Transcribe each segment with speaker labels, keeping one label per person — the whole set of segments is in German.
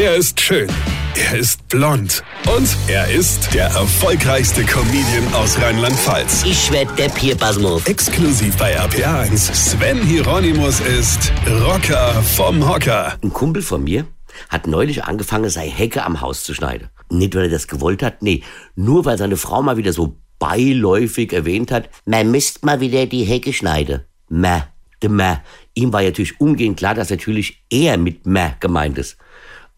Speaker 1: Er ist schön. Er ist blond. Und er ist der erfolgreichste Comedian aus Rheinland-Pfalz.
Speaker 2: Ich werd der Pierpasmus.
Speaker 1: Exklusiv bei RPA1. Sven Hieronymus ist Rocker vom Hocker.
Speaker 2: Ein Kumpel von mir hat neulich angefangen, seine Hecke am Haus zu schneiden. Nicht, weil er das gewollt hat, nee, nur weil seine Frau mal wieder so beiläufig erwähnt hat, man müsst mal wieder die Hecke schneiden. Mäh, de Mäh. Ihm war natürlich umgehend klar, dass natürlich er mit Mäh gemeint ist.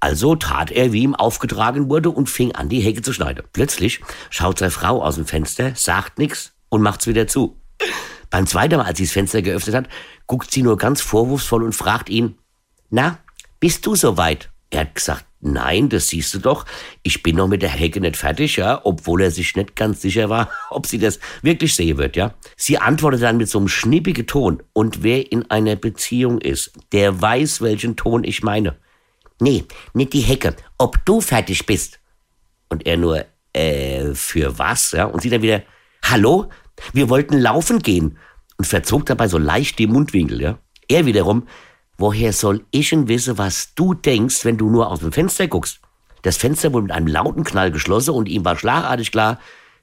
Speaker 2: Also tat er, wie ihm aufgetragen wurde und fing an, die Hecke zu schneiden. Plötzlich schaut seine Frau aus dem Fenster, sagt nichts und macht's wieder zu. Beim zweiten Mal, als sie das Fenster geöffnet hat, guckt sie nur ganz vorwurfsvoll und fragt ihn, na, bist du soweit? Er hat gesagt, nein, das siehst du doch. Ich bin noch mit der Hecke nicht fertig, ja, obwohl er sich nicht ganz sicher war, ob sie das wirklich sehen wird, ja. Sie antwortet dann mit so einem schnippigen Ton. Und wer in einer Beziehung ist, der weiß, welchen Ton ich meine. Nee, nicht die Hecke. Ob du fertig bist. Und er nur, äh, für was, ja? Und sie dann wieder, hallo? Wir wollten laufen gehen. Und verzog dabei so leicht die Mundwinkel, ja. Er wiederum, woher soll ich denn wissen, was du denkst, wenn du nur aus dem Fenster guckst? Das Fenster wurde mit einem lauten Knall geschlossen und ihm war schlagartig klar,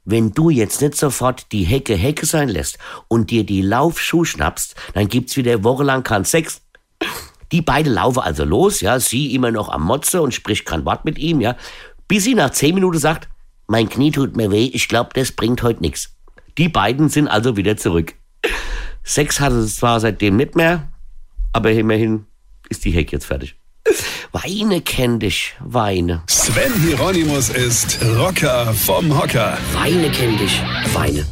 Speaker 2: wenn du jetzt nicht sofort die Hecke Hecke sein lässt und dir die Laufschuh schnappst, dann gibt's wieder wochenlang keinen Sex. Die beiden laufen also los, ja, sie immer noch am Motze und spricht kein Wort mit ihm, ja, bis sie nach zehn Minuten sagt, mein Knie tut mir weh, ich glaube, das bringt heute nichts. Die beiden sind also wieder zurück. Sex hatte es zwar seitdem nicht mehr, aber immerhin ist die Heck jetzt fertig. Weine kenn dich, Weine.
Speaker 1: Sven Hieronymus ist Rocker vom Hocker.
Speaker 2: Weine kenn dich, Weine.